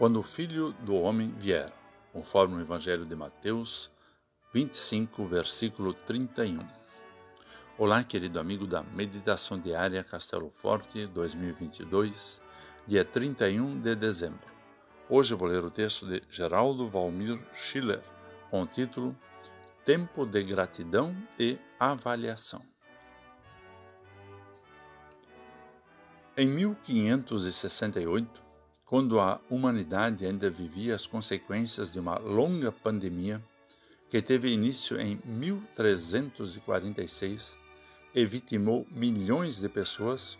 quando o Filho do Homem vier, conforme o Evangelho de Mateus 25, versículo 31. Olá, querido amigo da Meditação Diária Castelo Forte 2022, dia 31 de dezembro. Hoje vou ler o texto de Geraldo Valmir Schiller, com o título Tempo de Gratidão e Avaliação. Em 1568, quando a humanidade ainda vivia as consequências de uma longa pandemia que teve início em 1346 e vitimou milhões de pessoas,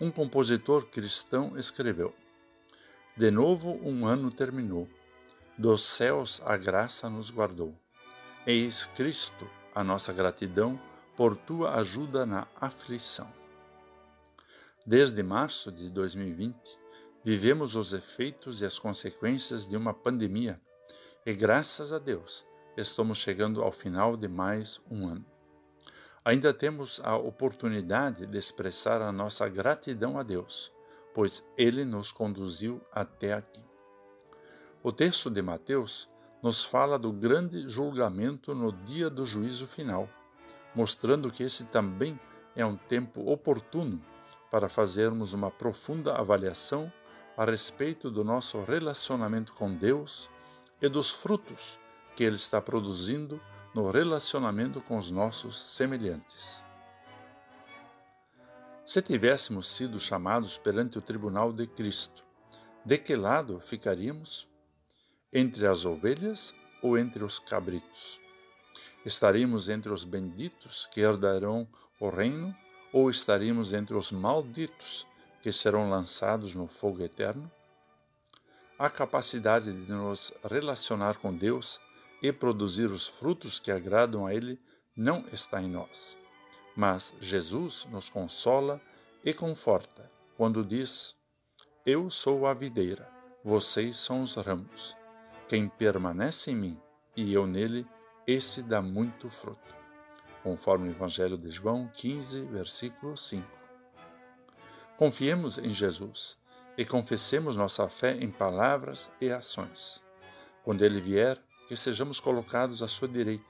um compositor cristão escreveu: De novo um ano terminou, dos céus a graça nos guardou. Eis Cristo a nossa gratidão por tua ajuda na aflição. Desde março de 2020, Vivemos os efeitos e as consequências de uma pandemia e, graças a Deus, estamos chegando ao final de mais um ano. Ainda temos a oportunidade de expressar a nossa gratidão a Deus, pois Ele nos conduziu até aqui. O texto de Mateus nos fala do grande julgamento no dia do juízo final, mostrando que esse também é um tempo oportuno para fazermos uma profunda avaliação a respeito do nosso relacionamento com Deus e dos frutos que Ele está produzindo no relacionamento com os nossos semelhantes. Se tivéssemos sido chamados perante o tribunal de Cristo, de que lado ficaríamos? Entre as ovelhas ou entre os cabritos? Estaríamos entre os benditos que herdarão o reino ou estaríamos entre os malditos que serão lançados no fogo eterno? A capacidade de nos relacionar com Deus e produzir os frutos que agradam a Ele não está em nós. Mas Jesus nos consola e conforta quando diz: Eu sou a videira, vocês são os ramos. Quem permanece em mim e eu nele, esse dá muito fruto. Conforme o Evangelho de João 15, versículo 5. Confiemos em Jesus e confessemos nossa fé em palavras e ações. Quando ele vier, que sejamos colocados à sua direita,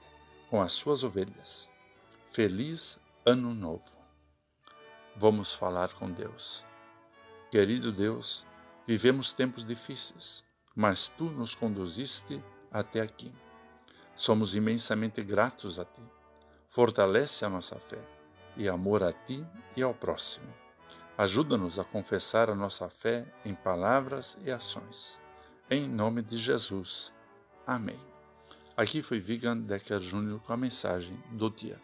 com as suas ovelhas. Feliz Ano Novo. Vamos falar com Deus. Querido Deus, vivemos tempos difíceis, mas tu nos conduziste até aqui. Somos imensamente gratos a ti. Fortalece a nossa fé e amor a ti e ao próximo. Ajuda-nos a confessar a nossa fé em palavras e ações. Em nome de Jesus. Amém. Aqui foi Vigan Decker Jr. com a mensagem do dia.